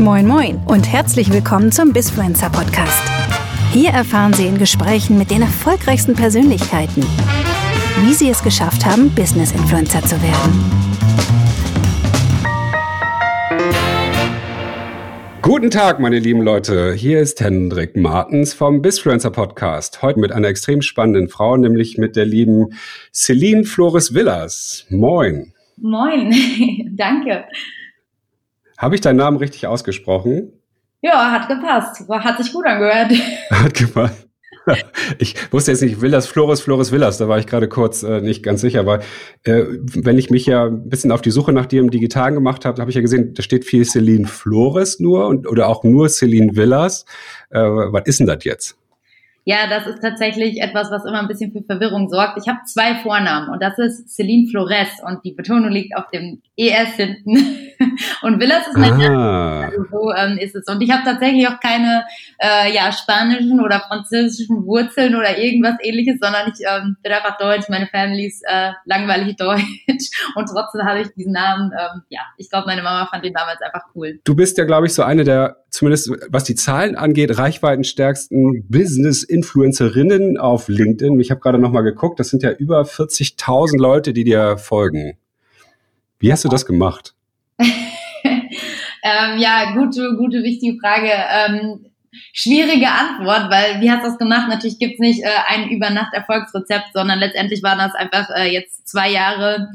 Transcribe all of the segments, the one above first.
Moin Moin und herzlich willkommen zum Bisfluencer Podcast. Hier erfahren Sie in Gesprächen mit den erfolgreichsten Persönlichkeiten, wie sie es geschafft haben, Business Influencer zu werden. Guten Tag, meine lieben Leute. Hier ist Hendrik Martens vom Bisfluencer Podcast. Heute mit einer extrem spannenden Frau, nämlich mit der lieben Celine Flores Villas. Moin. Moin, danke. Habe ich deinen Namen richtig ausgesprochen? Ja, hat gepasst. Hat sich gut angehört. Hat gepasst. Ich wusste jetzt nicht, Villas, Flores, Flores, Villas, da war ich gerade kurz äh, nicht ganz sicher, aber äh, wenn ich mich ja ein bisschen auf die Suche nach dir im Digitalen gemacht habe, habe ich ja gesehen, da steht viel Celine Flores nur und, oder auch nur Celine Villas. Äh, was ist denn das jetzt? Ja, das ist tatsächlich etwas, was immer ein bisschen für Verwirrung sorgt. Ich habe zwei Vornamen und das ist Celine Flores und die Betonung liegt auf dem ES hinten. und Villas ist mein ah. also so ähm, ist es. Und ich habe tatsächlich auch keine äh, ja, spanischen oder französischen Wurzeln oder irgendwas ähnliches, sondern ich ähm, bin einfach deutsch, meine Family ist äh, langweilig deutsch und trotzdem habe ich diesen Namen, ähm, ja, ich glaube, meine Mama fand den damals einfach cool. Du bist ja, glaube ich, so eine der zumindest was die Zahlen angeht, reichweitenstärksten Business-Influencerinnen auf LinkedIn. Ich habe gerade noch mal geguckt, das sind ja über 40.000 Leute, die dir folgen. Wie hast du das gemacht? ähm, ja, gute, gute, wichtige Frage. Ähm, schwierige Antwort, weil wie hast du das gemacht? Natürlich gibt's nicht äh, ein Übernacht-Erfolgsrezept, sondern letztendlich waren das einfach äh, jetzt zwei Jahre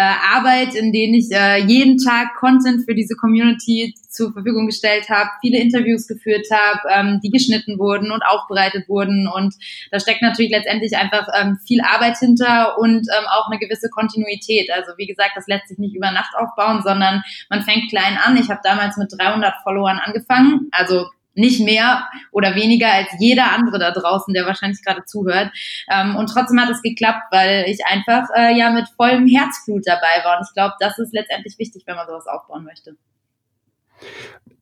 äh, Arbeit, in denen ich äh, jeden Tag Content für diese Community zur Verfügung gestellt habe, viele Interviews geführt habe, ähm, die geschnitten wurden und aufbereitet wurden. Und da steckt natürlich letztendlich einfach ähm, viel Arbeit hinter und ähm, auch eine gewisse Kontinuität. Also wie gesagt, das lässt sich nicht über Nacht aufbauen, sondern man fängt klein an. Ich habe damals mit 300 Followern angefangen, also nicht mehr oder weniger als jeder andere da draußen, der wahrscheinlich gerade zuhört. Ähm, und trotzdem hat es geklappt, weil ich einfach äh, ja mit vollem Herzblut dabei war. Und ich glaube, das ist letztendlich wichtig, wenn man sowas aufbauen möchte.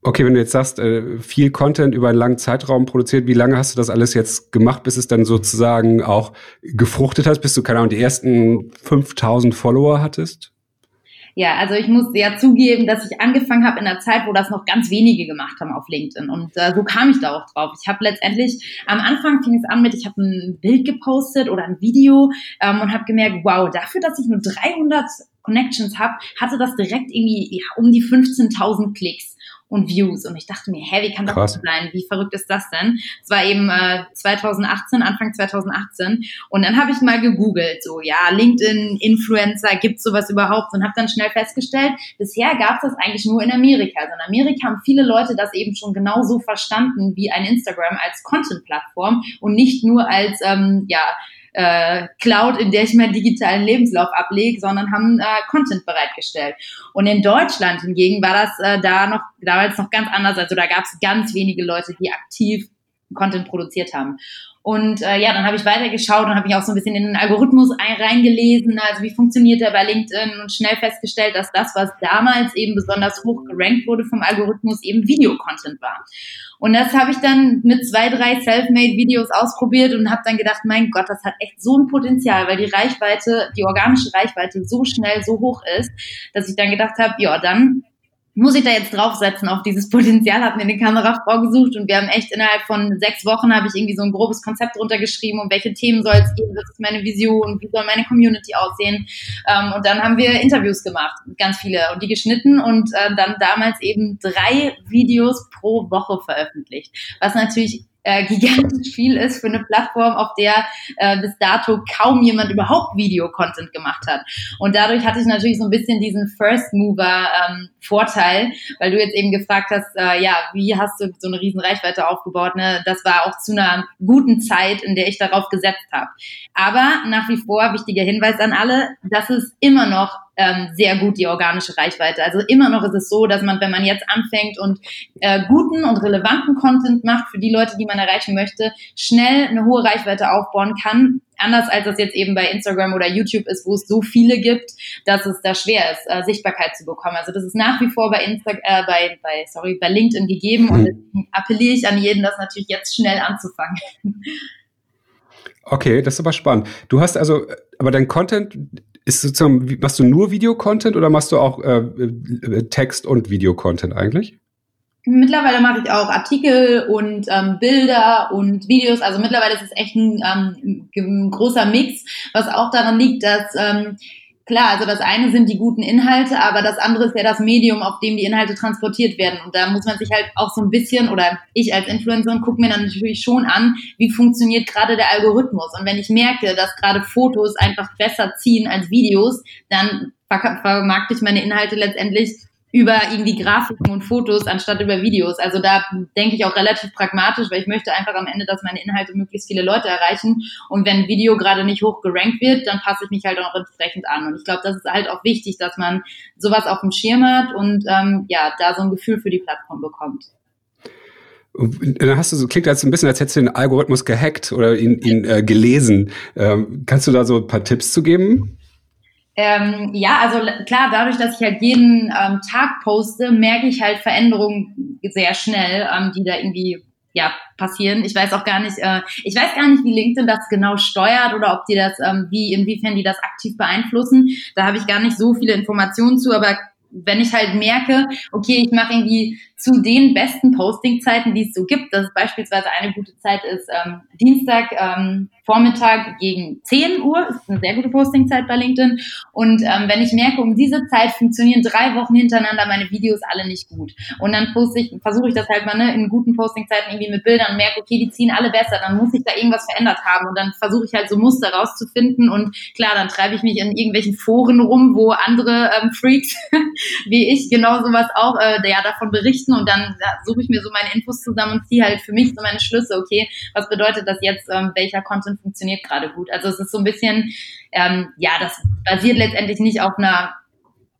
Okay, wenn du jetzt sagst, äh, viel Content über einen langen Zeitraum produziert, wie lange hast du das alles jetzt gemacht, bis es dann sozusagen auch gefruchtet hat, bis du, keine Ahnung, die ersten 5000 Follower hattest? Ja, also ich muss ja zugeben, dass ich angefangen habe in der Zeit, wo das noch ganz wenige gemacht haben auf LinkedIn. Und äh, so kam ich da auch drauf. Ich habe letztendlich, am Anfang fing es an mit, ich habe ein Bild gepostet oder ein Video ähm, und habe gemerkt, wow, dafür, dass ich nur 300 Connections habe, hatte das direkt irgendwie ja, um die 15.000 Klicks und Views. Und ich dachte mir, hä, wie kann das Krass. sein? Wie verrückt ist das denn? Es war eben äh, 2018, Anfang 2018. Und dann habe ich mal gegoogelt, so, ja, LinkedIn, Influencer, gibt sowas überhaupt? Und habe dann schnell festgestellt, bisher gab es das eigentlich nur in Amerika. Also in Amerika haben viele Leute das eben schon genauso verstanden wie ein Instagram als Content-Plattform und nicht nur als, ähm, ja, äh, Cloud, in der ich meinen digitalen Lebenslauf ablege, sondern haben äh, Content bereitgestellt. Und in Deutschland hingegen war das äh, da noch damals noch ganz anders. Also da gab es ganz wenige Leute, die aktiv Content produziert haben. Und äh, ja, dann habe ich weitergeschaut und habe mich auch so ein bisschen in den Algorithmus reingelesen, also wie funktioniert der bei LinkedIn und schnell festgestellt, dass das, was damals eben besonders hoch gerankt wurde vom Algorithmus, eben Videocontent war. Und das habe ich dann mit zwei, drei Selfmade-Videos ausprobiert und habe dann gedacht, mein Gott, das hat echt so ein Potenzial, weil die Reichweite, die organische Reichweite so schnell, so hoch ist, dass ich dann gedacht habe, ja, dann muss ich da jetzt draufsetzen auf dieses Potenzial, habe mir eine Kamerafrau gesucht und wir haben echt innerhalb von sechs Wochen habe ich irgendwie so ein grobes Konzept runtergeschrieben, um welche Themen soll es gehen, was ist meine Vision, wie soll meine Community aussehen. Ähm, und dann haben wir Interviews gemacht, ganz viele und die geschnitten und äh, dann damals eben drei Videos pro Woche veröffentlicht, was natürlich äh, gigantisch viel ist für eine Plattform, auf der äh, bis dato kaum jemand überhaupt Video-Content gemacht hat. Und dadurch hatte ich natürlich so ein bisschen diesen First Mover ähm, weil du jetzt eben gefragt hast, äh, ja, wie hast du so eine riesen Reichweite aufgebaut? Ne? Das war auch zu einer guten Zeit, in der ich darauf gesetzt habe. Aber nach wie vor wichtiger Hinweis an alle, das ist immer noch ähm, sehr gut die organische Reichweite. Also immer noch ist es so, dass man, wenn man jetzt anfängt und äh, guten und relevanten Content macht für die Leute, die man erreichen möchte, schnell eine hohe Reichweite aufbauen kann. Anders als das jetzt eben bei Instagram oder YouTube ist, wo es so viele gibt, dass es da schwer ist, äh, Sichtbarkeit zu bekommen. Also das ist nach wie vor bei Insta äh, bei, bei, sorry, bei LinkedIn gegeben und deswegen appelliere ich an jeden, das natürlich jetzt schnell anzufangen. Okay, das ist aber spannend. Du hast also, aber dein Content ist sozusagen, machst du nur Videocontent oder machst du auch äh, äh, Text- und Videocontent eigentlich? Mittlerweile mache ich auch Artikel und ähm, Bilder und Videos. Also mittlerweile ist es echt ein, ähm, ein großer Mix, was auch daran liegt, dass ähm, klar, also das eine sind die guten Inhalte, aber das andere ist ja das Medium, auf dem die Inhalte transportiert werden. Und da muss man sich halt auch so ein bisschen, oder ich als Influencerin gucke mir dann natürlich schon an, wie funktioniert gerade der Algorithmus. Und wenn ich merke, dass gerade Fotos einfach besser ziehen als Videos, dann vermarkte ich meine Inhalte letztendlich über irgendwie Grafiken und Fotos anstatt über Videos. Also da denke ich auch relativ pragmatisch, weil ich möchte einfach am Ende, dass meine Inhalte möglichst viele Leute erreichen. Und wenn Video gerade nicht hoch gerankt wird, dann passe ich mich halt auch entsprechend an. Und ich glaube, das ist halt auch wichtig, dass man sowas auf dem Schirm hat und ähm, ja, da so ein Gefühl für die Plattform bekommt. Dann hast du so, klingt als ein bisschen, als hättest du den Algorithmus gehackt oder ihn, ihn äh, gelesen. Ähm, kannst du da so ein paar Tipps zu geben? Ähm, ja, also klar, dadurch, dass ich halt jeden ähm, Tag poste, merke ich halt Veränderungen sehr schnell, ähm, die da irgendwie ja passieren. Ich weiß auch gar nicht, äh, ich weiß gar nicht, wie LinkedIn das genau steuert oder ob die das, ähm, wie inwiefern die das aktiv beeinflussen. Da habe ich gar nicht so viele Informationen zu, aber wenn ich halt merke, okay, ich mache irgendwie zu den besten Postingzeiten, die es so gibt, dass beispielsweise eine gute Zeit ist, ähm, Dienstag ähm, Vormittag gegen 10 Uhr, ist eine sehr gute Postingzeit bei LinkedIn. Und ähm, wenn ich merke, um diese Zeit funktionieren drei Wochen hintereinander meine Videos alle nicht gut. Und dann ich, versuche ich das halt mal ne, in guten Postingzeiten irgendwie mit Bildern und merke, okay, die ziehen alle besser, dann muss ich da irgendwas verändert haben. Und dann versuche ich halt so Muster rauszufinden. Und klar, dann treibe ich mich in irgendwelchen Foren rum, wo andere ähm, Freaks wie ich genau sowas auch äh, ja, davon berichten. Und dann ja, suche ich mir so meine Infos zusammen und ziehe halt für mich so meine Schlüsse, okay, was bedeutet das jetzt, ähm, welcher Content funktioniert gerade gut. Also es ist so ein bisschen, ähm, ja, das basiert letztendlich nicht auf einer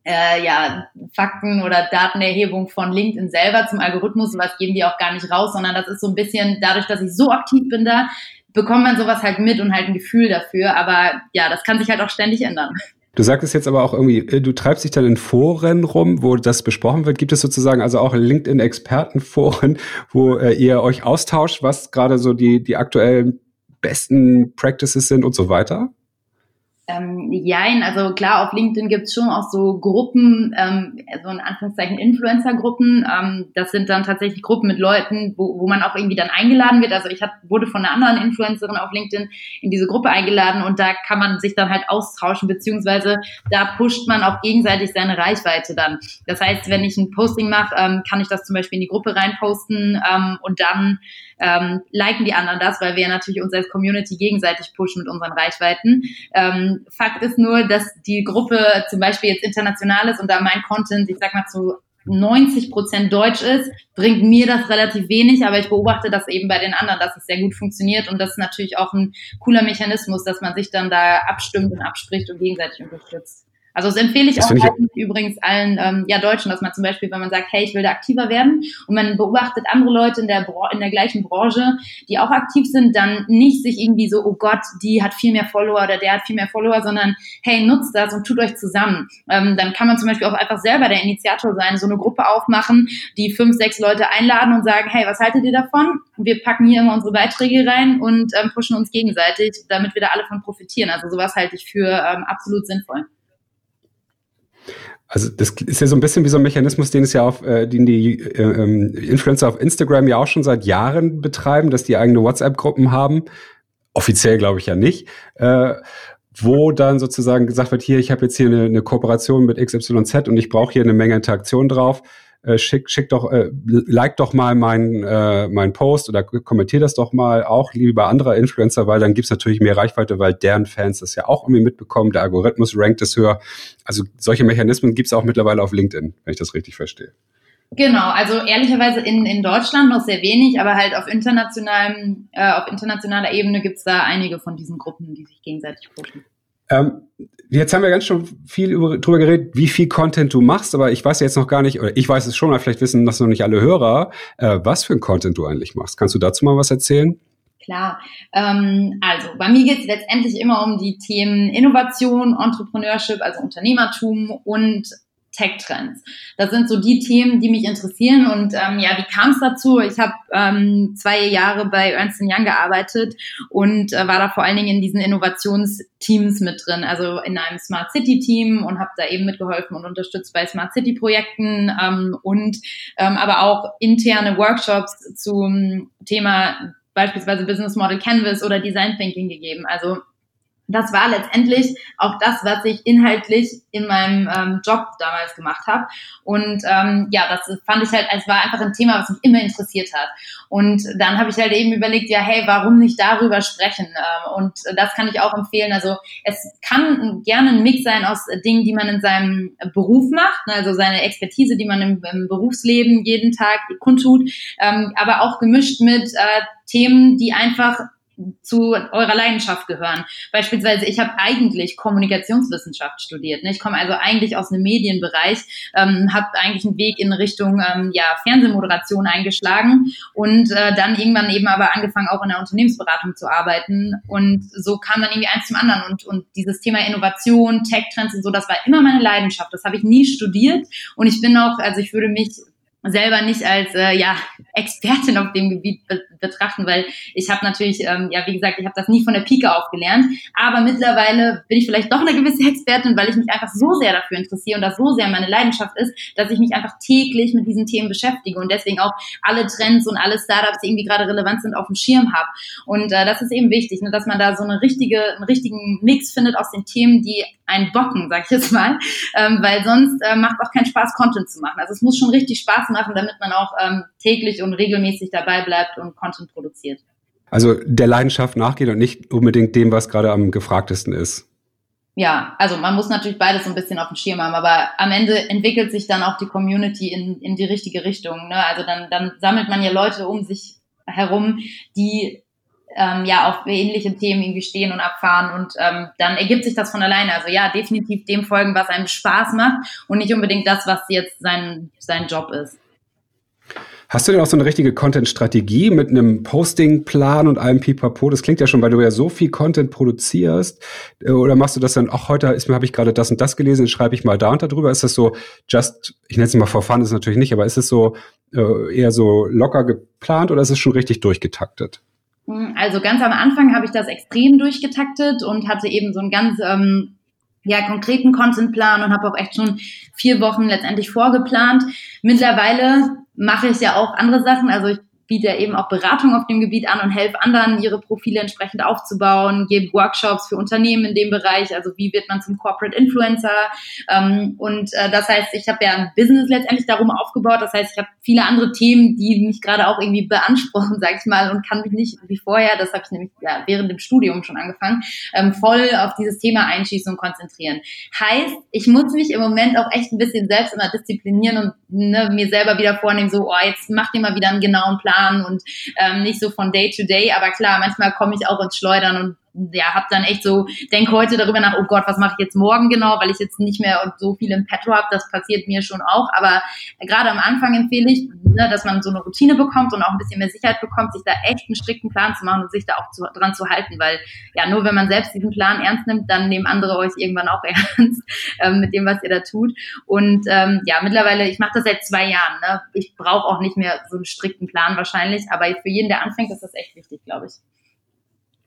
äh, ja, Fakten- oder Datenerhebung von LinkedIn selber zum Algorithmus, was geben die auch gar nicht raus, sondern das ist so ein bisschen, dadurch, dass ich so aktiv bin da, bekommt man sowas halt mit und halt ein Gefühl dafür. Aber ja, das kann sich halt auch ständig ändern. Du sagtest jetzt aber auch irgendwie, äh, du treibst dich dann in Foren rum, wo das besprochen wird. Gibt es sozusagen also auch LinkedIn-Expertenforen, wo äh, ihr euch austauscht, was gerade so die, die aktuellen besten Practices sind und so weiter? Ähm, jein, also klar, auf LinkedIn gibt's schon auch so Gruppen, ähm, so in Anführungszeichen Influencer-Gruppen. Ähm, das sind dann tatsächlich Gruppen mit Leuten, wo, wo man auch irgendwie dann eingeladen wird. Also ich hab, wurde von einer anderen Influencerin auf LinkedIn in diese Gruppe eingeladen und da kann man sich dann halt austauschen, beziehungsweise da pusht man auch gegenseitig seine Reichweite dann. Das heißt, wenn ich ein Posting mache, ähm, kann ich das zum Beispiel in die Gruppe reinposten ähm, und dann ähm, liken die anderen das, weil wir natürlich uns als Community gegenseitig pushen mit unseren Reichweiten. Ähm, Fakt ist nur, dass die Gruppe zum Beispiel jetzt international ist und da mein Content, ich sag mal zu 90 Prozent Deutsch ist, bringt mir das relativ wenig, aber ich beobachte das eben bei den anderen, dass es sehr gut funktioniert und das ist natürlich auch ein cooler Mechanismus, dass man sich dann da abstimmt und abspricht und gegenseitig unterstützt. Also das empfehle ich das auch ich übrigens allen ähm, ja, Deutschen, dass man zum Beispiel, wenn man sagt, hey, ich will da aktiver werden und man beobachtet andere Leute in der, in der gleichen Branche, die auch aktiv sind, dann nicht sich irgendwie so, oh Gott, die hat viel mehr Follower oder der hat viel mehr Follower, sondern hey, nutzt das und tut euch zusammen. Ähm, dann kann man zum Beispiel auch einfach selber der Initiator sein, so eine Gruppe aufmachen, die fünf, sechs Leute einladen und sagen, hey, was haltet ihr davon? Wir packen hier immer unsere Beiträge rein und ähm, pushen uns gegenseitig, damit wir da alle von profitieren. Also sowas halte ich für ähm, absolut sinnvoll. Also das ist ja so ein bisschen wie so ein Mechanismus, den es ja auf, äh, den die äh, ähm, Influencer auf Instagram ja auch schon seit Jahren betreiben, dass die eigene WhatsApp-Gruppen haben. Offiziell glaube ich ja nicht. Äh, wo dann sozusagen gesagt wird, hier, ich habe jetzt hier eine, eine Kooperation mit XYZ und ich brauche hier eine Menge Interaktion drauf äh, schick, schick doch, äh, like doch mal meinen äh, mein Post oder kommentier das doch mal auch lieber anderer Influencer, weil dann gibt's natürlich mehr Reichweite, weil deren Fans das ja auch irgendwie mitbekommen. Der Algorithmus rankt es höher. Also solche Mechanismen gibt's auch mittlerweile auf LinkedIn, wenn ich das richtig verstehe. Genau, also ehrlicherweise in, in Deutschland noch sehr wenig, aber halt auf internationalem, äh, auf internationaler Ebene gibt's da einige von diesen Gruppen, die sich gegenseitig pushen. Ähm, jetzt haben wir ganz schon viel über, drüber geredet, wie viel Content du machst, aber ich weiß jetzt noch gar nicht, oder ich weiß es schon, aber vielleicht wissen das noch nicht alle Hörer, äh, was für ein Content du eigentlich machst. Kannst du dazu mal was erzählen? Klar. Ähm, also bei mir geht es letztendlich immer um die Themen Innovation, Entrepreneurship, also Unternehmertum und Tech-Trends. Das sind so die Themen, die mich interessieren. Und ähm, ja, wie kam es dazu? Ich habe ähm, zwei Jahre bei Ernst Young gearbeitet und äh, war da vor allen Dingen in diesen Innovationsteams mit drin, also in einem Smart City Team und habe da eben mitgeholfen und unterstützt bei Smart City Projekten ähm, und ähm, aber auch interne Workshops zum Thema beispielsweise Business Model Canvas oder Design Thinking gegeben. Also das war letztendlich auch das, was ich inhaltlich in meinem ähm, Job damals gemacht habe. Und ähm, ja, das fand ich halt, es war einfach ein Thema, was mich immer interessiert hat. Und dann habe ich halt eben überlegt, ja, hey, warum nicht darüber sprechen? Ähm, und das kann ich auch empfehlen. Also es kann gerne ein Mix sein aus Dingen, die man in seinem Beruf macht, ne, also seine Expertise, die man im, im Berufsleben jeden Tag kundtut, ähm, aber auch gemischt mit äh, Themen, die einfach zu eurer Leidenschaft gehören. Beispielsweise, ich habe eigentlich Kommunikationswissenschaft studiert. Ne? Ich komme also eigentlich aus einem Medienbereich, ähm, habe eigentlich einen Weg in Richtung ähm, ja, Fernsehmoderation eingeschlagen und äh, dann irgendwann eben aber angefangen, auch in der Unternehmensberatung zu arbeiten. Und so kam dann irgendwie eins zum anderen. Und, und dieses Thema Innovation, Tech-Trends und so, das war immer meine Leidenschaft. Das habe ich nie studiert. Und ich bin auch, also ich würde mich selber nicht als äh, ja Expertin auf dem Gebiet be betrachten, weil ich habe natürlich ähm, ja wie gesagt ich habe das nie von der Pike auf gelernt, aber mittlerweile bin ich vielleicht doch eine gewisse Expertin, weil ich mich einfach so sehr dafür interessiere und das so sehr meine Leidenschaft ist, dass ich mich einfach täglich mit diesen Themen beschäftige und deswegen auch alle Trends und alle Startups, die irgendwie gerade relevant sind, auf dem Schirm habe. Und äh, das ist eben wichtig, ne, dass man da so eine richtige einen richtigen Mix findet aus den Themen, die einen bocken, sag ich jetzt mal, ähm, weil sonst äh, macht auch keinen Spaß Content zu machen. Also es muss schon richtig Spaß machen machen, damit man auch ähm, täglich und regelmäßig dabei bleibt und Content produziert. Also der Leidenschaft nachgehen und nicht unbedingt dem, was gerade am gefragtesten ist. Ja, also man muss natürlich beides so ein bisschen auf dem Schirm haben, aber am Ende entwickelt sich dann auch die Community in, in die richtige Richtung. Ne? Also dann, dann sammelt man ja Leute um sich herum, die ähm, ja auf ähnliche Themen irgendwie stehen und abfahren und ähm, dann ergibt sich das von alleine. Also ja, definitiv dem folgen, was einem Spaß macht und nicht unbedingt das, was jetzt sein, sein Job ist. Hast du denn auch so eine richtige Content-Strategie mit einem Posting-Plan und allem Pipapo? Das klingt ja schon, weil du ja so viel Content produzierst. Äh, oder machst du das dann, ach, heute mir, habe ich gerade das und das gelesen, schreibe ich mal da und da drüber. Ist das so just, ich nenne es mal for fun, ist natürlich nicht, aber ist es so äh, eher so locker geplant oder ist es schon richtig durchgetaktet? Also ganz am Anfang habe ich das extrem durchgetaktet und hatte eben so einen ganz ähm, ja, konkreten Contentplan und habe auch echt schon vier Wochen letztendlich vorgeplant. Mittlerweile mache ich ja auch andere Sachen. Also ich biete eben auch Beratung auf dem Gebiet an und helfe anderen, ihre Profile entsprechend aufzubauen, gebe Workshops für Unternehmen in dem Bereich, also wie wird man zum Corporate Influencer. Ähm, und äh, das heißt, ich habe ja ein Business letztendlich darum aufgebaut. Das heißt, ich habe viele andere Themen, die mich gerade auch irgendwie beanspruchen, sag ich mal, und kann mich nicht wie vorher, das habe ich nämlich ja, während dem Studium schon angefangen, ähm, voll auf dieses Thema einschießen und konzentrieren. Heißt, ich muss mich im Moment auch echt ein bisschen selbst immer disziplinieren und ne, mir selber wieder vornehmen, so, oh, jetzt mach dir mal wieder einen genauen Plan planen und ähm, nicht so von Day to Day. Aber klar, manchmal komme ich auch ins Schleudern und ja, habe dann echt so, denke heute darüber nach, oh Gott, was mache ich jetzt morgen genau, weil ich jetzt nicht mehr so viel im Petto habe, das passiert mir schon auch, aber gerade am Anfang empfehle ich, ne, dass man so eine Routine bekommt und auch ein bisschen mehr Sicherheit bekommt, sich da echt einen strikten Plan zu machen und sich da auch zu, dran zu halten, weil ja, nur wenn man selbst diesen Plan ernst nimmt, dann nehmen andere euch irgendwann auch ernst ähm, mit dem, was ihr da tut. Und ähm, ja, mittlerweile, ich mache das seit zwei Jahren, ne? ich brauche auch nicht mehr so einen strikten Plan wahrscheinlich, aber für jeden, der anfängt, ist das echt wichtig, glaube ich.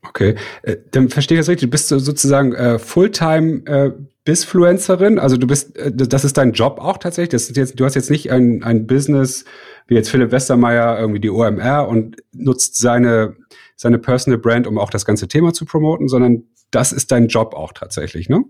Okay, äh, dann verstehe ich das richtig. Du bist sozusagen äh, Fulltime äh, Bisfluencerin, also du bist, äh, das ist dein Job auch tatsächlich. Das ist jetzt, du hast jetzt nicht ein, ein Business wie jetzt Philipp Westermeier, irgendwie die OMR und nutzt seine, seine Personal Brand, um auch das ganze Thema zu promoten, sondern das ist dein Job auch tatsächlich, ne?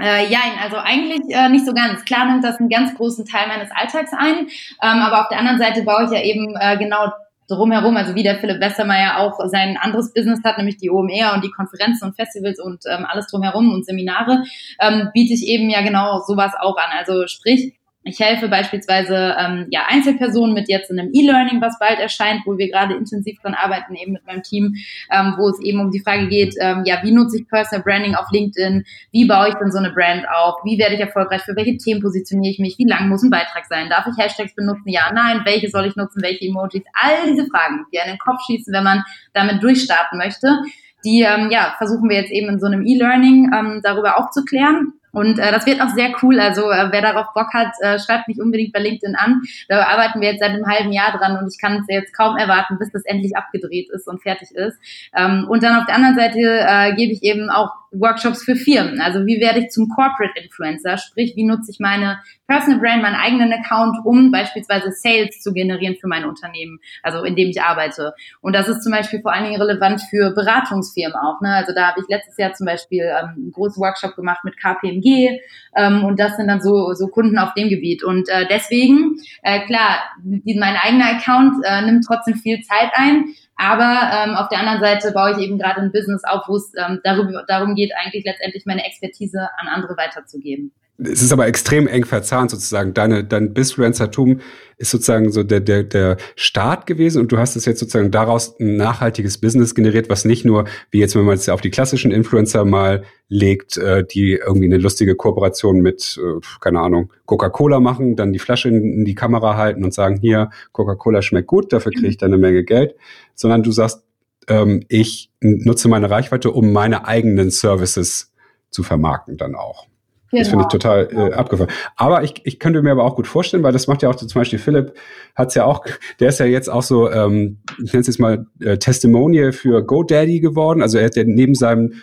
Äh, ja, also eigentlich äh, nicht so ganz. Klar nimmt das einen ganz großen Teil meines Alltags ein, ähm, aber auf der anderen Seite baue ich ja eben äh, genau drumherum, also wie der Philipp Westermeier auch sein anderes Business hat, nämlich die OMR und die Konferenzen und Festivals und ähm, alles drumherum und Seminare, ähm, biete ich eben ja genau sowas auch an. Also sprich, ich helfe beispielsweise ähm, ja, Einzelpersonen mit jetzt in einem E-Learning, was bald erscheint, wo wir gerade intensiv dran arbeiten, eben mit meinem Team, ähm, wo es eben um die Frage geht, ähm, ja, wie nutze ich Personal Branding auf LinkedIn, wie baue ich denn so eine Brand auf, wie werde ich erfolgreich, für welche Themen positioniere ich mich, wie lang muss ein Beitrag sein, darf ich Hashtags benutzen, ja, nein, welche soll ich nutzen, welche Emojis, all diese Fragen, die an den Kopf schießen, wenn man damit durchstarten möchte, die ähm, ja, versuchen wir jetzt eben in so einem E-Learning ähm, darüber aufzuklären Und äh, das wird auch sehr cool. Also äh, wer darauf Bock hat, äh, schreibt mich unbedingt bei LinkedIn an. Da arbeiten wir jetzt seit einem halben Jahr dran und ich kann es jetzt kaum erwarten, bis das endlich abgedreht ist und fertig ist. Ähm, und dann auf der anderen Seite äh, gebe ich eben auch Workshops für Firmen. Also wie werde ich zum Corporate Influencer? Sprich, wie nutze ich meine Personal Brand, meinen eigenen Account, um beispielsweise Sales zu generieren für mein Unternehmen, also in dem ich arbeite. Und das ist zum Beispiel vor allen Dingen relevant für Beratungsfirmen auch. Ne? Also da habe ich letztes Jahr zum Beispiel ähm, einen großen Workshop gemacht mit KPMG ähm, und das sind dann so, so Kunden auf dem Gebiet. Und äh, deswegen, äh, klar, die, mein eigener Account äh, nimmt trotzdem viel Zeit ein, aber ähm, auf der anderen Seite baue ich eben gerade ein Business auf, wo es ähm, darüber, darum geht, eigentlich letztendlich meine Expertise an andere weiterzugeben es ist aber extrem eng verzahnt sozusagen. Deine, dein Bisfluencertum ist sozusagen so der, der, der Start gewesen und du hast es jetzt sozusagen daraus ein nachhaltiges Business generiert, was nicht nur, wie jetzt, wenn man es auf die klassischen Influencer mal legt, äh, die irgendwie eine lustige Kooperation mit, äh, keine Ahnung, Coca-Cola machen, dann die Flasche in, die Kamera halten und sagen, hier, Coca-Cola schmeckt gut, dafür kriege ich dann eine Menge Geld, sondern du sagst, ähm, ich nutze meine Reichweite, um meine eigenen Services zu vermarkten dann auch. Genau. Das finde ich total äh, abgefahren. Aber ich, ich könnte mir aber auch gut vorstellen, weil das macht ja auch zum Beispiel Philipp, hat's ja auch, der ist ja jetzt auch so, ähm, ich nenne es jetzt mal äh, Testimonial für GoDaddy geworden. Also er hat ja neben seinem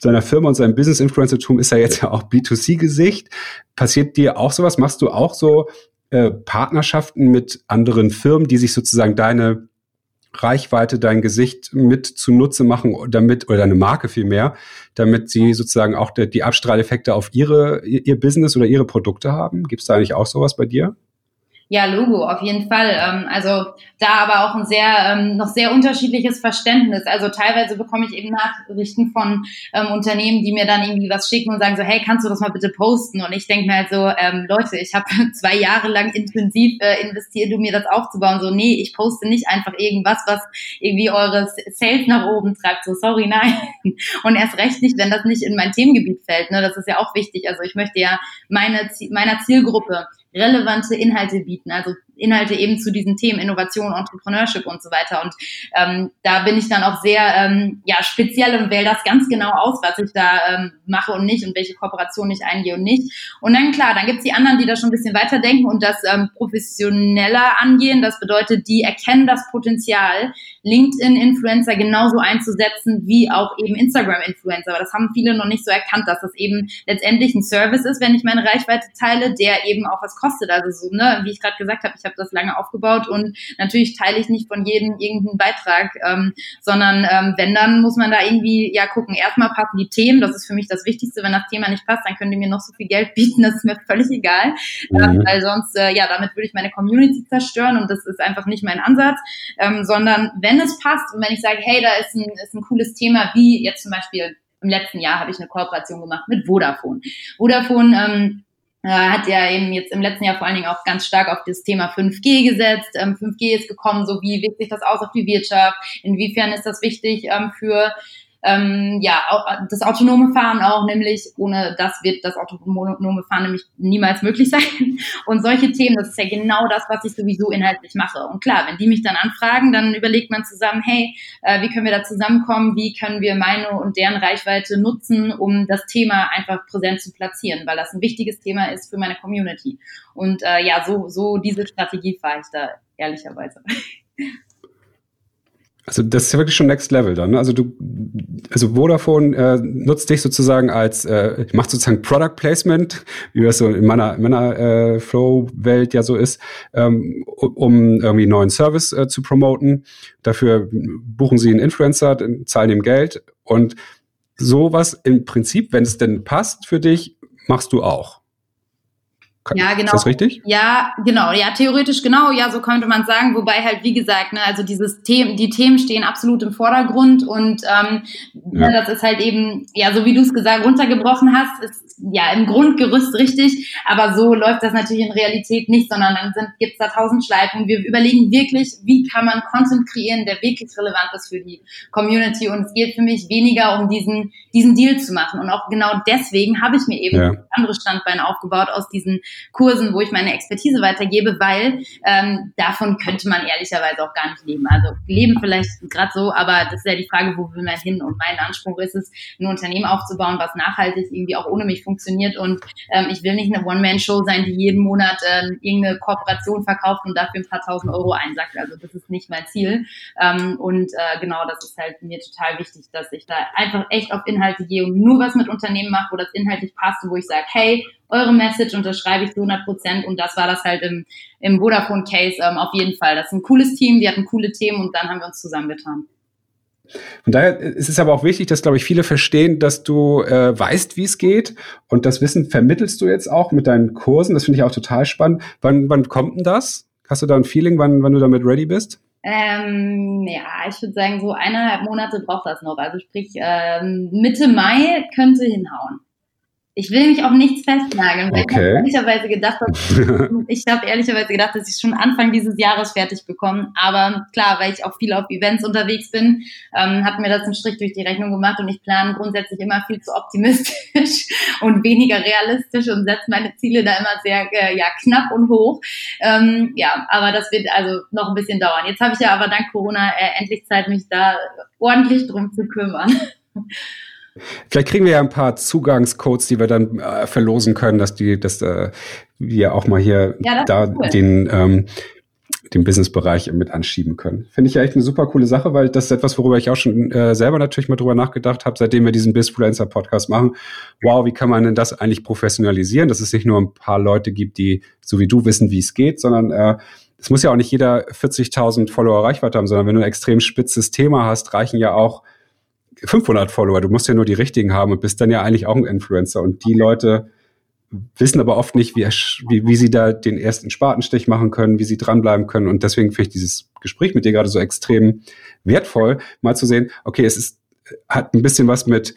seiner Firma und seinem Business-Influencer-Tum ist er jetzt ja auch B2C-Gesicht. Passiert dir auch sowas? Machst du auch so äh, Partnerschaften mit anderen Firmen, die sich sozusagen deine Reichweite, dein Gesicht mit zunutze machen, damit, oder deine Marke vielmehr, damit sie sozusagen auch die, die Abstrahleffekte auf ihre, ihr Business oder ihre Produkte haben? Gibt es da eigentlich auch sowas bei dir? Ja, Logo, auf jeden Fall. Ähm, also da aber auch ein sehr, ähm, noch sehr unterschiedliches Verständnis. Also teilweise bekomme ich eben Nachrichten von ähm, Unternehmen, die mir dann irgendwie was schicken und sagen so, hey, kannst du das mal bitte posten? Und ich denke mir halt so, ähm, Leute, ich habe zwei Jahre lang intensiv äh, investiert, um mir das aufzubauen. So, nee, ich poste nicht einfach irgendwas, was irgendwie eure Sales nach oben treibt. So, sorry, nein. Und erst recht nicht, wenn das nicht in mein Themengebiet fällt. Ne? Das ist ja auch wichtig. Also ich möchte ja meine, meiner Zielgruppe relevante Inhalte bieten, also Inhalte eben zu diesen Themen Innovation, Entrepreneurship und so weiter. Und ähm, da bin ich dann auch sehr ähm, ja, speziell und wähle das ganz genau aus, was ich da ähm, mache und nicht und welche Kooperation ich eingehe und nicht. Und dann klar, dann gibt's die anderen, die da schon ein bisschen weiterdenken und das ähm, professioneller angehen. Das bedeutet, die erkennen das Potenzial, LinkedIn-Influencer genauso einzusetzen wie auch eben Instagram-Influencer. Aber das haben viele noch nicht so erkannt, dass das eben letztendlich ein Service ist, wenn ich meine Reichweite teile, der eben auch was kostet. Also so, ne, wie ich gerade gesagt habe, ich habe das lange aufgebaut und natürlich teile ich nicht von jedem irgendeinen Beitrag, ähm, sondern ähm, wenn, dann muss man da irgendwie ja gucken. Erstmal passen die Themen, das ist für mich das Wichtigste. Wenn das Thema nicht passt, dann könnt ihr mir noch so viel Geld bieten, das ist mir völlig egal. Mhm. Ähm, weil sonst, äh, ja, damit würde ich meine Community zerstören und das ist einfach nicht mein Ansatz. Ähm, sondern wenn es passt und wenn ich sage, hey, da ist ein, ist ein cooles Thema, wie jetzt zum Beispiel im letzten Jahr habe ich eine Kooperation gemacht mit Vodafone. Vodafone ähm, äh, hat ja eben jetzt im letzten Jahr vor allen Dingen auch ganz stark auf das Thema 5G gesetzt. Ähm, 5G ist gekommen, so wie wirkt sich das aus auf die Wirtschaft? Inwiefern ist das wichtig ähm, für ähm, ja, auch das autonome Fahren auch, nämlich ohne das wird das autonome Fahren nämlich niemals möglich sein. Und solche Themen, das ist ja genau das, was ich sowieso inhaltlich mache. Und klar, wenn die mich dann anfragen, dann überlegt man zusammen, hey, äh, wie können wir da zusammenkommen? Wie können wir meine und deren Reichweite nutzen, um das Thema einfach präsent zu platzieren, weil das ein wichtiges Thema ist für meine Community. Und äh, ja, so, so diese Strategie fahre ich da ehrlicherweise. Also das ist wirklich schon Next Level dann. Ne? Also du, also Vodafone äh, nutzt dich sozusagen als, äh, macht sozusagen Product Placement, wie das so in meiner, meiner äh, Flow-Welt ja so ist, ähm, um irgendwie neuen Service äh, zu promoten. Dafür buchen sie einen Influencer, zahlen ihm Geld und sowas im Prinzip, wenn es denn passt für dich, machst du auch. Ja, genau. Ist das richtig? Ja, genau. Ja, theoretisch genau. Ja, so könnte man sagen. Wobei halt, wie gesagt, ne, also dieses Themen, die Themen stehen absolut im Vordergrund und ähm, ja. ne, das ist halt eben, ja, so wie du es gesagt, runtergebrochen hast, ist ja im Grundgerüst richtig. Aber so läuft das natürlich in Realität nicht, sondern dann sind, gibt's da tausend Schleifen. Wir überlegen wirklich, wie kann man Content kreieren, der wirklich relevant ist für die Community. Und es geht für mich weniger um diesen, diesen Deal zu machen. Und auch genau deswegen habe ich mir eben ja. andere Standbeine aufgebaut aus diesen Kursen, wo ich meine Expertise weitergebe, weil ähm, davon könnte man ehrlicherweise auch gar nicht leben. Also leben vielleicht gerade so, aber das ist ja die Frage, wo will man hin? Und mein Anspruch ist es, ein Unternehmen aufzubauen, was nachhaltig irgendwie auch ohne mich funktioniert. Und ähm, ich will nicht eine One-Man-Show sein, die jeden Monat ähm, irgendeine Kooperation verkauft und dafür ein paar tausend Euro einsackt. Also das ist nicht mein Ziel. Ähm, und äh, genau, das ist halt mir total wichtig, dass ich da einfach echt auf Inhalte gehe und nur was mit Unternehmen mache, wo das inhaltlich passt und wo ich sage, hey, eure Message unterschreibe ich zu 100 Prozent und das war das halt im, im Vodafone-Case ähm, auf jeden Fall. Das ist ein cooles Team, wir hatten coole Themen und dann haben wir uns zusammengetan. Von daher ist es aber auch wichtig, dass, glaube ich, viele verstehen, dass du äh, weißt, wie es geht. Und das Wissen vermittelst du jetzt auch mit deinen Kursen. Das finde ich auch total spannend. Wann, wann kommt denn das? Hast du da ein Feeling, wann, wann du damit ready bist? Ähm, ja, ich würde sagen, so eineinhalb Monate braucht das noch. Also sprich, ähm, Mitte Mai könnte hinhauen. Ich will mich auf nichts festnageln, okay. ich ehrlicherweise gedacht habe, ich habe ehrlicherweise gedacht, dass ich schon Anfang dieses Jahres fertig bekomme. Aber klar, weil ich auch viel auf Events unterwegs bin, ähm, hat mir das einen Strich durch die Rechnung gemacht und ich plane grundsätzlich immer viel zu optimistisch und weniger realistisch und setze meine Ziele da immer sehr äh, ja, knapp und hoch. Ähm, ja, aber das wird also noch ein bisschen dauern. Jetzt habe ich ja aber dank Corona äh, endlich Zeit, mich da ordentlich drum zu kümmern. Vielleicht kriegen wir ja ein paar Zugangscodes, die wir dann äh, verlosen können, dass die, dass äh, wir auch mal hier ja, da cool. den ähm, den Businessbereich mit anschieben können. Finde ich ja echt eine super coole Sache, weil das ist etwas, worüber ich auch schon äh, selber natürlich mal drüber nachgedacht habe, seitdem wir diesen Bizfluencer Podcast machen. Wow, wie kann man denn das eigentlich professionalisieren, dass es nicht nur ein paar Leute gibt, die so wie du wissen, wie es geht, sondern äh, es muss ja auch nicht jeder 40.000 Follower Reichweite haben, sondern wenn du ein extrem spitzes Thema hast, reichen ja auch 500 Follower. Du musst ja nur die richtigen haben und bist dann ja eigentlich auch ein Influencer. Und die Leute wissen aber oft nicht, wie, wie, wie sie da den ersten Spatenstich machen können, wie sie dranbleiben können. Und deswegen finde ich dieses Gespräch mit dir gerade so extrem wertvoll, mal zu sehen, okay, es ist, hat ein bisschen was mit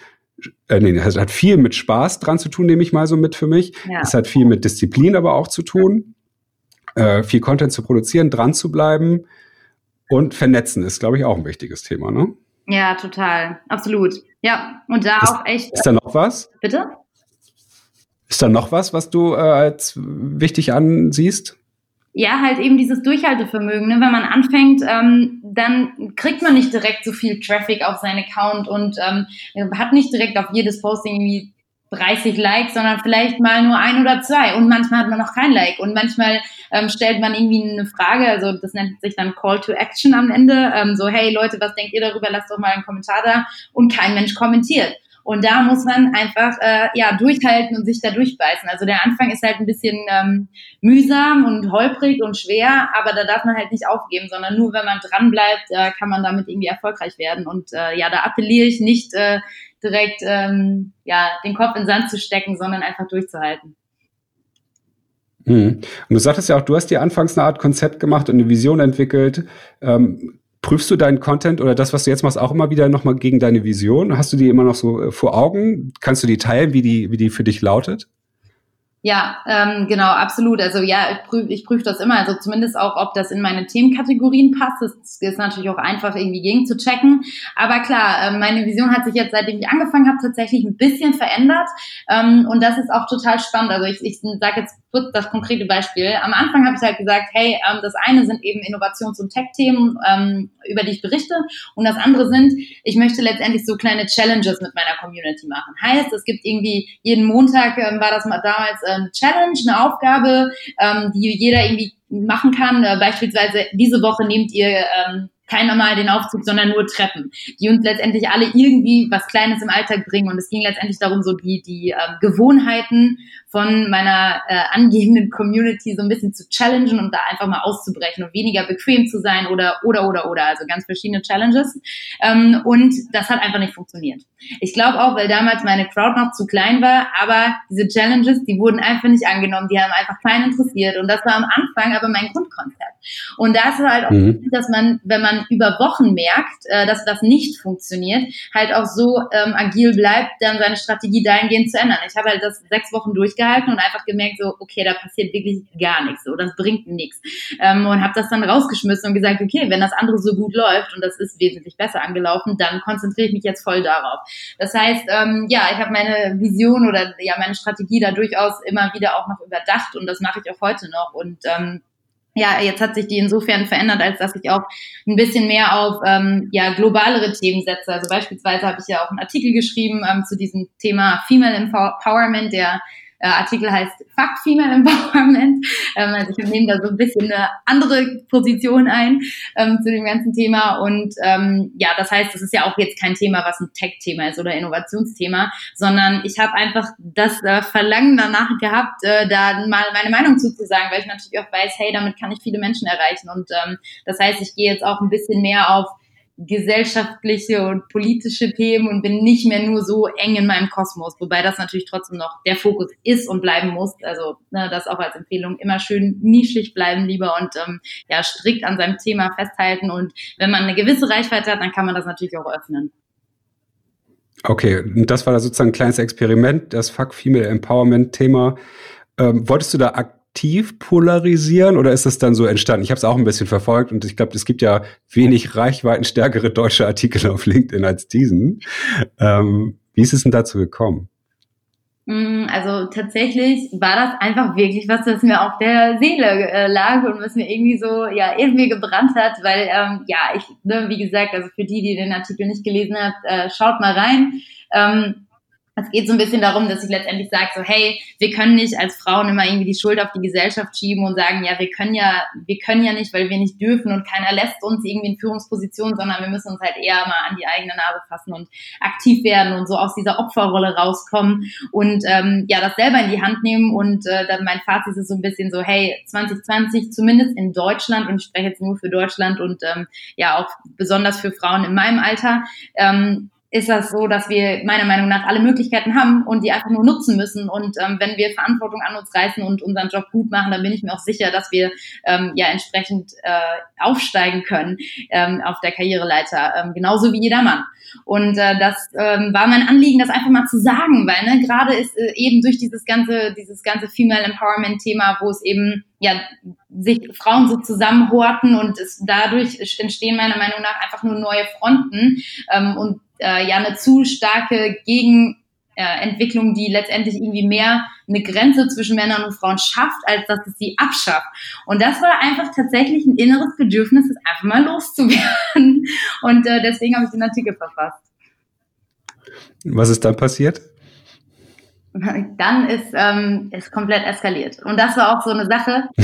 äh, nee, es hat viel mit Spaß dran zu tun, nehme ich mal so mit für mich. Ja. Es hat viel mit Disziplin aber auch zu tun, äh, viel Content zu produzieren, dran zu bleiben und vernetzen ist, glaube ich, auch ein wichtiges Thema, ne? Ja, total. Absolut. Ja, und da ist, auch echt. Ist da noch was? Bitte? Ist da noch was, was du äh, als wichtig ansiehst? Ja, halt eben dieses Durchhaltevermögen. Ne? Wenn man anfängt, ähm, dann kriegt man nicht direkt so viel Traffic auf seinen Account und ähm, hat nicht direkt auf jedes Posting irgendwie 30 Likes, sondern vielleicht mal nur ein oder zwei. Und manchmal hat man noch kein Like. Und manchmal ähm, stellt man irgendwie eine Frage, also das nennt sich dann Call to Action am Ende. Ähm, so, hey Leute, was denkt ihr darüber? Lasst doch mal einen Kommentar da. Und kein Mensch kommentiert. Und da muss man einfach äh, ja durchhalten und sich da durchbeißen. Also der Anfang ist halt ein bisschen ähm, mühsam und holprig und schwer, aber da darf man halt nicht aufgeben, sondern nur wenn man dran bleibt, äh, kann man damit irgendwie erfolgreich werden. Und äh, ja, da appelliere ich nicht äh, direkt ähm, ja, den Kopf in den Sand zu stecken, sondern einfach durchzuhalten. Mhm. Und du sagtest ja auch, du hast dir anfangs eine Art Konzept gemacht und eine Vision entwickelt. Ähm, prüfst du deinen Content oder das, was du jetzt machst, auch immer wieder nochmal gegen deine Vision? Hast du die immer noch so äh, vor Augen? Kannst du die teilen, wie die, wie die für dich lautet? Ja, ähm, genau, absolut. Also ja, ich prüfe ich prüf das immer. Also zumindest auch, ob das in meine Themenkategorien passt. Das ist natürlich auch einfach irgendwie gegen zu checken. Aber klar, äh, meine Vision hat sich jetzt, seitdem ich angefangen habe, tatsächlich ein bisschen verändert. Ähm, und das ist auch total spannend. Also ich, ich sage jetzt kurz das konkrete Beispiel. Am Anfang habe ich halt gesagt, hey, ähm, das eine sind eben Innovations- und Tech-Themen, ähm, über die ich berichte. Und das andere sind, ich möchte letztendlich so kleine Challenges mit meiner Community machen. Heißt, es gibt irgendwie jeden Montag, ähm, war das mal damals, äh, eine Challenge, eine Aufgabe, ähm, die jeder irgendwie machen kann. Äh, beispielsweise diese Woche nehmt ihr ähm, kein normal den Aufzug, sondern nur Treppen, die uns letztendlich alle irgendwie was Kleines im Alltag bringen. Und es ging letztendlich darum, so die, die äh, Gewohnheiten von meiner äh, angehenden Community so ein bisschen zu challengen und da einfach mal auszubrechen und weniger bequem zu sein oder, oder, oder, oder. Also ganz verschiedene Challenges. Ähm, und das hat einfach nicht funktioniert. Ich glaube auch, weil damals meine Crowd noch zu klein war, aber diese Challenges, die wurden einfach nicht angenommen, die haben einfach keinen interessiert. Und das war am Anfang aber mein Grundkonzept. Und da ist es halt auch, mhm. dass man, wenn man über Wochen merkt, äh, dass das nicht funktioniert, halt auch so ähm, agil bleibt, dann seine Strategie dahingehend zu ändern. Ich habe halt das sechs Wochen durchgehalten und einfach gemerkt, so, okay, da passiert wirklich gar nichts, so, das bringt nichts. Ähm, und habe das dann rausgeschmissen und gesagt, okay, wenn das andere so gut läuft und das ist wesentlich besser angelaufen, dann konzentriere ich mich jetzt voll darauf. Das heißt, ähm, ja, ich habe meine Vision oder ja meine Strategie da durchaus immer wieder auch noch überdacht und das mache ich auch heute noch und ähm, ja, jetzt hat sich die insofern verändert, als dass ich auch ein bisschen mehr auf ähm, ja, globalere Themen setze. Also beispielsweise habe ich ja auch einen Artikel geschrieben ähm, zu diesem Thema Female Empowerment, der äh, Artikel heißt Fuck Female Empowerment. Ähm, also ich nehme da so ein bisschen eine andere Position ein ähm, zu dem ganzen Thema. Und ähm, ja, das heißt, das ist ja auch jetzt kein Thema, was ein Tech-Thema ist oder Innovationsthema, sondern ich habe einfach das äh, Verlangen danach gehabt, äh, da mal meine Meinung zuzusagen, weil ich natürlich auch weiß, hey, damit kann ich viele Menschen erreichen. Und ähm, das heißt, ich gehe jetzt auch ein bisschen mehr auf gesellschaftliche und politische Themen und bin nicht mehr nur so eng in meinem Kosmos, wobei das natürlich trotzdem noch der Fokus ist und bleiben muss. Also ne, das auch als Empfehlung immer schön nischig bleiben lieber und ähm, ja strikt an seinem Thema festhalten und wenn man eine gewisse Reichweite hat, dann kann man das natürlich auch öffnen. Okay, das war da sozusagen ein kleines Experiment, das Fuck Female Empowerment Thema. Ähm, wolltest du da aktiv polarisieren oder ist das dann so entstanden? Ich habe es auch ein bisschen verfolgt und ich glaube, es gibt ja wenig reichweitenstärkere deutsche Artikel auf LinkedIn als diesen. Ähm, wie ist es denn dazu gekommen? Mm, also tatsächlich war das einfach wirklich was, das mir auf der Seele äh, lag und was mir irgendwie so ja mir gebrannt hat, weil ähm, ja ich ne, wie gesagt also für die, die den Artikel nicht gelesen hat, äh, schaut mal rein. Ähm, es geht so ein bisschen darum, dass ich letztendlich sage, so hey, wir können nicht als Frauen immer irgendwie die Schuld auf die Gesellschaft schieben und sagen, ja, wir können ja, wir können ja nicht, weil wir nicht dürfen und keiner lässt uns irgendwie in Führungspositionen, sondern wir müssen uns halt eher mal an die eigene Nase fassen und aktiv werden und so aus dieser Opferrolle rauskommen und ähm, ja, das selber in die Hand nehmen und äh, dann mein Fazit ist so ein bisschen so, hey, 2020 zumindest in Deutschland und ich spreche jetzt nur für Deutschland und ähm, ja auch besonders für Frauen in meinem Alter, ähm, ist das so, dass wir meiner Meinung nach alle Möglichkeiten haben und die einfach nur nutzen müssen. Und ähm, wenn wir Verantwortung an uns reißen und unseren Job gut machen, dann bin ich mir auch sicher, dass wir ähm, ja entsprechend äh, aufsteigen können ähm, auf der Karriereleiter, ähm, genauso wie jeder Mann. Und äh, das ähm, war mein Anliegen, das einfach mal zu sagen, weil ne, gerade ist äh, eben durch dieses ganze, dieses ganze Female Empowerment Thema, wo es eben ja sich Frauen so zusammenhorten und es dadurch entstehen meiner Meinung nach einfach nur neue Fronten ähm, und äh, ja eine zu starke Gegenentwicklung, die letztendlich irgendwie mehr eine Grenze zwischen Männern und Frauen schafft, als dass es sie abschafft. Und das war einfach tatsächlich ein inneres Bedürfnis, es einfach mal loszuwerden. Und äh, deswegen habe ich den Artikel verfasst. Was ist dann passiert? dann ist ähm, ist komplett eskaliert. Und das war auch so eine Sache,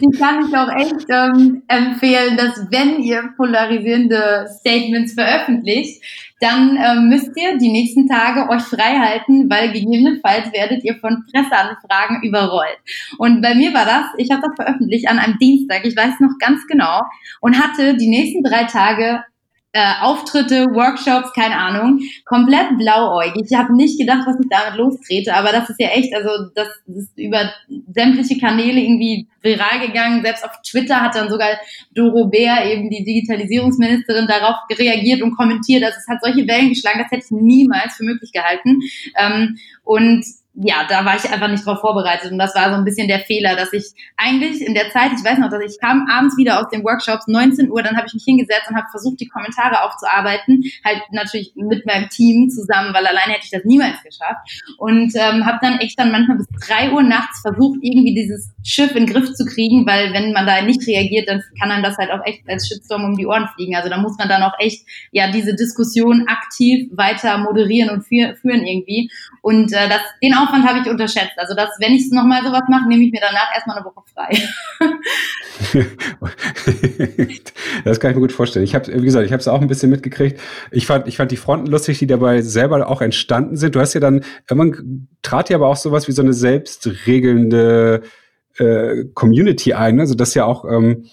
die kann ich auch echt ähm, empfehlen, dass wenn ihr polarisierende Statements veröffentlicht, dann ähm, müsst ihr die nächsten Tage euch frei halten, weil gegebenenfalls werdet ihr von Presseanfragen überrollt. Und bei mir war das, ich habe das veröffentlicht an einem Dienstag, ich weiß noch ganz genau, und hatte die nächsten drei Tage äh, Auftritte, Workshops, keine Ahnung, komplett blauäugig. Ich habe nicht gedacht, was ich damit lostrete, aber das ist ja echt, also das, ist über sämtliche Kanäle irgendwie viral gegangen. Selbst auf Twitter hat dann sogar Doro Bär, eben die Digitalisierungsministerin, darauf reagiert und kommentiert. Also es hat solche Wellen geschlagen, das hätte ich niemals für möglich gehalten. Ähm, und ja, da war ich einfach nicht drauf vorbereitet. Und das war so ein bisschen der Fehler, dass ich eigentlich in der Zeit, ich weiß noch, dass ich kam abends wieder aus den Workshops, 19 Uhr, dann habe ich mich hingesetzt und habe versucht, die Kommentare aufzuarbeiten, halt natürlich mit meinem Team zusammen, weil alleine hätte ich das niemals geschafft. Und ähm, habe dann echt dann manchmal bis drei Uhr nachts versucht, irgendwie dieses Schiff in den Griff zu kriegen, weil wenn man da nicht reagiert, dann kann dann das halt auch echt als Shitstorm um die Ohren fliegen. Also da muss man dann auch echt ja diese Diskussion aktiv weiter moderieren und führen irgendwie. Und äh, das den auch Aufwand habe ich unterschätzt. Also, dass, wenn ich nochmal sowas mache, nehme ich mir danach erstmal eine Woche frei. das kann ich mir gut vorstellen. Ich habe, wie gesagt, ich habe es auch ein bisschen mitgekriegt. Ich fand, ich fand die Fronten lustig, die dabei selber auch entstanden sind. Du hast ja dann, irgendwann trat ja aber auch sowas wie so eine selbstregelnde äh, Community ein, also das ja auch ähm,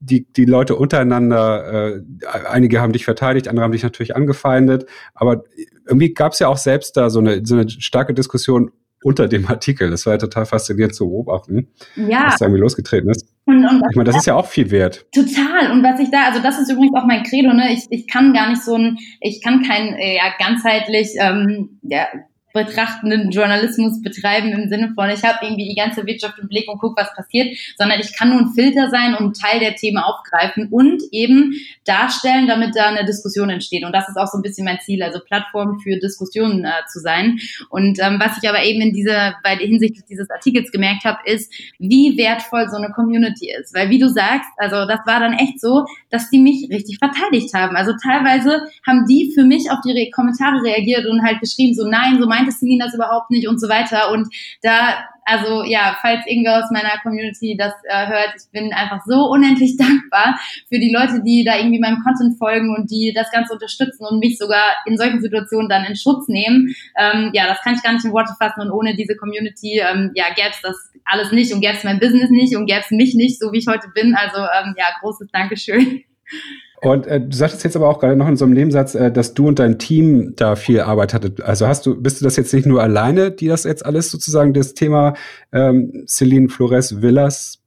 die, die Leute untereinander, äh, einige haben dich verteidigt, andere haben dich natürlich angefeindet, aber irgendwie gab es ja auch selbst da so eine, so eine starke Diskussion unter dem Artikel. Das war ja total faszinierend zu beobachten, ja. was da irgendwie losgetreten ist. Und, und ich meine, das ist ja auch viel wert. Total. Und was ich da, also das ist übrigens auch mein Credo, ne? Ich, ich kann gar nicht so ein, ich kann kein äh, ja, ganzheitlich ähm, ja, betrachtenden Journalismus betreiben im Sinne von, ich habe irgendwie die ganze Wirtschaft im Blick und guck, was passiert, sondern ich kann nur ein Filter sein und Teil der Themen aufgreifen und eben darstellen, damit da eine Diskussion entsteht. Und das ist auch so ein bisschen mein Ziel, also Plattform für Diskussionen äh, zu sein. Und ähm, was ich aber eben in dieser, bei der hinsichtlich dieses Artikels gemerkt habe, ist, wie wertvoll so eine Community ist. Weil wie du sagst, also das war dann echt so, dass die mich richtig verteidigt haben. Also teilweise haben die für mich auf die Re Kommentare reagiert und halt geschrieben, so nein, so meinte Celine das überhaupt nicht und so weiter. Und da, also ja, falls irgendwer aus meiner Community das äh, hört, ich bin einfach so unendlich dankbar für die Leute, die da irgendwie meinem Content folgen und die das Ganze unterstützen und mich sogar in solchen Situationen dann in Schutz nehmen. Ähm, ja, das kann ich gar nicht in Worte fassen und ohne diese Community, ähm, ja, gäbe es das alles nicht und gäbe es mein Business nicht und gäbe es mich nicht, so wie ich heute bin. Also ähm, ja, großes Dankeschön. Und äh, du sagtest jetzt aber auch gerade noch in so einem Nebensatz, äh, dass du und dein Team da viel Arbeit hattet. Also hast du, bist du das jetzt nicht nur alleine, die das jetzt alles sozusagen das Thema ähm, Celine Flores Villas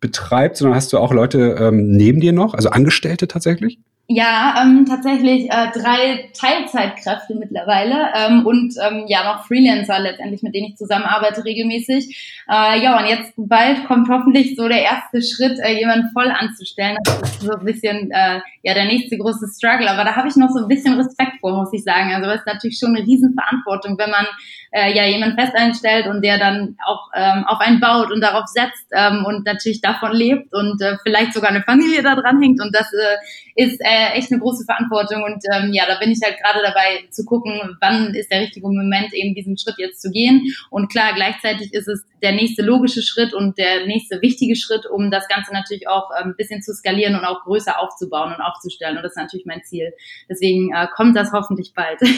betreibt, sondern hast du auch Leute ähm, neben dir noch, also Angestellte tatsächlich? Ja, ähm, tatsächlich äh, drei Teilzeitkräfte mittlerweile ähm, und ähm, ja noch Freelancer letztendlich, mit denen ich zusammenarbeite regelmäßig. Äh, ja, und jetzt bald kommt hoffentlich so der erste Schritt, äh, jemanden voll anzustellen. Das ist so ein bisschen äh, ja der nächste große Struggle, aber da habe ich noch so ein bisschen Respekt vor, muss ich sagen. Also das ist natürlich schon eine Riesenverantwortung, wenn man äh, ja jemanden fest einstellt und der dann auch ähm, auf einen baut und darauf setzt ähm, und natürlich davon lebt und äh, vielleicht sogar eine Familie da dran hängt und das äh, ist äh, echt eine große Verantwortung und ähm, ja, da bin ich halt gerade dabei zu gucken, wann ist der richtige Moment, eben diesen Schritt jetzt zu gehen und klar, gleichzeitig ist es der nächste logische Schritt und der nächste wichtige Schritt, um das Ganze natürlich auch äh, ein bisschen zu skalieren und auch größer aufzubauen und aufzustellen und das ist natürlich mein Ziel. Deswegen äh, kommt das hoffentlich bald.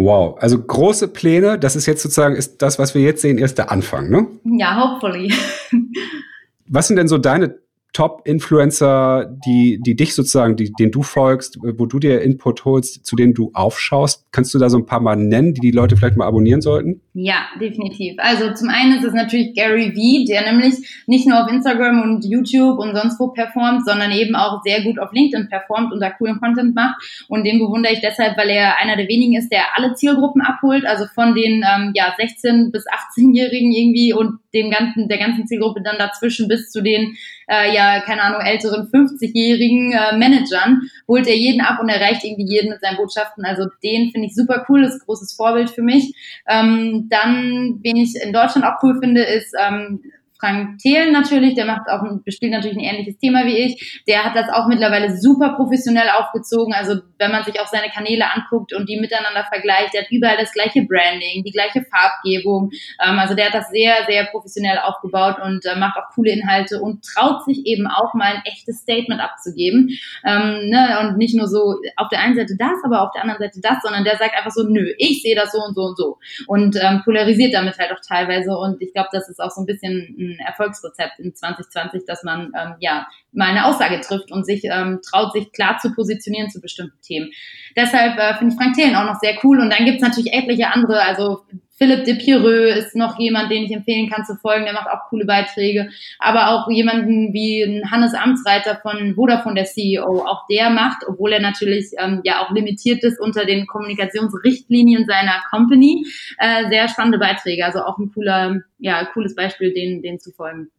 Wow, also große Pläne, das ist jetzt sozusagen, ist das, was wir jetzt sehen, erst der Anfang, ne? Ja, hopefully. Was sind denn so deine Top-Influencer, die, die dich sozusagen, die, denen du folgst, wo du dir Input holst, zu denen du aufschaust? Kannst du da so ein paar mal nennen, die die Leute vielleicht mal abonnieren sollten? Ja, definitiv. Also zum einen ist es natürlich Gary Vee, der nämlich nicht nur auf Instagram und YouTube und sonst wo performt, sondern eben auch sehr gut auf LinkedIn performt und da coolen Content macht. Und den bewundere ich deshalb, weil er einer der wenigen ist, der alle Zielgruppen abholt, also von den ähm, ja, 16 bis 18-Jährigen irgendwie und dem ganzen, der ganzen Zielgruppe dann dazwischen bis zu den äh, ja, keine Ahnung, älteren 50-jährigen äh, Managern, holt er jeden ab und erreicht irgendwie jeden mit seinen Botschaften. Also den finde ich super cool, ist ein großes Vorbild für mich. Ähm, dann, wen ich in Deutschland auch cool finde, ist ähm, Frank Thelen natürlich, der macht auch bespielt natürlich ein ähnliches Thema wie ich. Der hat das auch mittlerweile super professionell aufgezogen. Also wenn man sich auch seine Kanäle anguckt und die miteinander vergleicht, der hat überall das gleiche Branding, die gleiche Farbgebung. Ähm, also der hat das sehr, sehr professionell aufgebaut und äh, macht auch coole Inhalte und traut sich eben auch mal ein echtes Statement abzugeben. Ähm, ne? Und nicht nur so auf der einen Seite das, aber auf der anderen Seite das, sondern der sagt einfach so, nö, ich sehe das so und so und so. Und ähm, polarisiert damit halt auch teilweise. Und ich glaube, das ist auch so ein bisschen ein Erfolgsrezept in 2020, dass man ähm, ja mal eine Aussage trifft und sich ähm, traut, sich klar zu positionieren zu bestimmten Themen. Deshalb äh, finde ich Frank Thelen auch noch sehr cool. Und dann gibt es natürlich etliche andere, also Philipp de Pierreux ist noch jemand, den ich empfehlen kann zu folgen. Der macht auch coole Beiträge. Aber auch jemanden wie Hannes Amtsreiter von Vodafone, der CEO. Auch der macht, obwohl er natürlich ähm, ja auch limitiert ist unter den Kommunikationsrichtlinien seiner Company, äh, sehr spannende Beiträge. Also auch ein cooler, ja, cooles Beispiel, den, den zu folgen.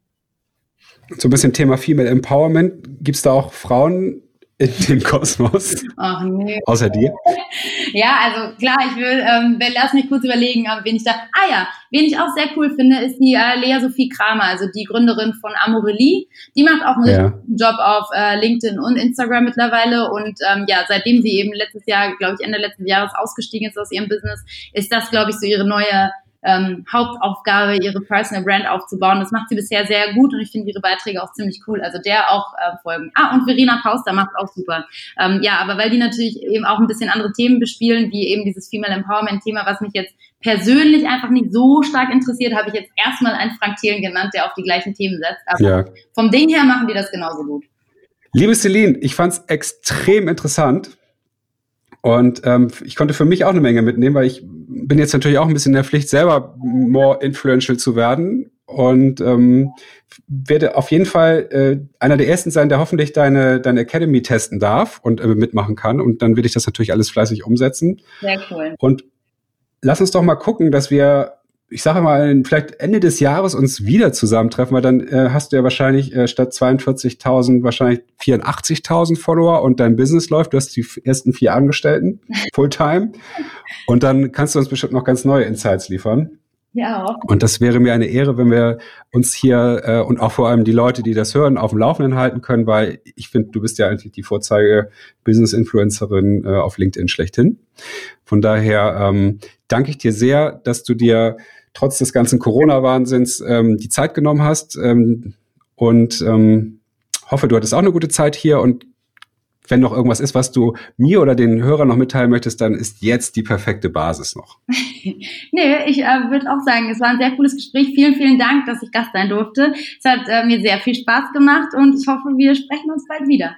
So ein bisschen Thema Female Empowerment. Gibt es da auch Frauen, in dem Kosmos? Ach nee. Außer dir? Ja, also klar, ich will, ähm, lass mich kurz überlegen, wen ich da. Ah ja, wen ich auch sehr cool finde, ist die äh, Lea Sophie Kramer, also die Gründerin von Amorelie. Die macht auch einen ja. Job auf äh, LinkedIn und Instagram mittlerweile. Und ähm, ja, seitdem sie eben letztes Jahr, glaube ich, Ende letzten Jahres ausgestiegen ist aus ihrem Business, ist das, glaube ich, so ihre neue ähm, Hauptaufgabe, ihre Personal Brand aufzubauen. Das macht sie bisher sehr gut und ich finde ihre Beiträge auch ziemlich cool. Also der auch äh, folgen. Ah, und Verena Pauster macht auch super. Ähm, ja, aber weil die natürlich eben auch ein bisschen andere Themen bespielen, wie eben dieses Female Empowerment-Thema, was mich jetzt persönlich einfach nicht so stark interessiert, habe ich jetzt erstmal einen Frank Thelen genannt, der auf die gleichen Themen setzt. Aber ja. vom Ding her machen die das genauso gut. Liebe Celine, ich fand es extrem interessant. Und ähm, ich konnte für mich auch eine Menge mitnehmen, weil ich bin jetzt natürlich auch ein bisschen in der Pflicht, selber more influential zu werden und ähm, werde auf jeden Fall äh, einer der ersten sein, der hoffentlich deine, deine Academy testen darf und äh, mitmachen kann. Und dann werde ich das natürlich alles fleißig umsetzen. Sehr cool. Und lass uns doch mal gucken, dass wir, ich sage mal, vielleicht Ende des Jahres uns wieder zusammentreffen, weil dann äh, hast du ja wahrscheinlich äh, statt 42.000 wahrscheinlich 84.000 Follower und dein Business läuft. Du hast die ersten vier Angestellten, Fulltime. und dann kannst du uns bestimmt noch ganz neue Insights liefern. Ja. Auch. Und das wäre mir eine Ehre, wenn wir uns hier äh, und auch vor allem die Leute, die das hören, auf dem Laufenden halten können, weil ich finde, du bist ja eigentlich die Vorzeige Business-Influencerin äh, auf LinkedIn schlechthin. Von daher ähm, danke ich dir sehr, dass du dir trotz des ganzen Corona-Wahnsinns ähm, die Zeit genommen hast ähm, und ähm, hoffe, du hattest auch eine gute Zeit hier und wenn noch irgendwas ist, was du mir oder den Hörern noch mitteilen möchtest, dann ist jetzt die perfekte Basis noch. nee, ich äh, würde auch sagen, es war ein sehr cooles Gespräch. Vielen, vielen Dank, dass ich Gast sein durfte. Es hat äh, mir sehr viel Spaß gemacht und ich hoffe, wir sprechen uns bald wieder.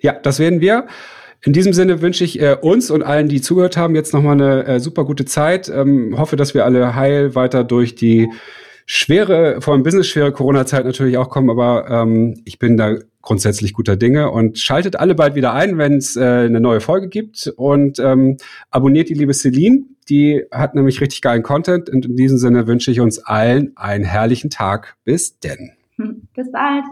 Ja, das werden wir. In diesem Sinne wünsche ich äh, uns und allen, die zugehört haben, jetzt nochmal eine äh, super gute Zeit. Ähm, hoffe, dass wir alle heil weiter durch die schwere, vor allem Business schwere Corona-Zeit natürlich auch kommen, aber ähm, ich bin da grundsätzlich guter Dinge und schaltet alle bald wieder ein, wenn es äh, eine neue Folge gibt und ähm, abonniert die liebe Celine, die hat nämlich richtig geilen Content und in diesem Sinne wünsche ich uns allen einen herrlichen Tag. Bis denn. Bis bald.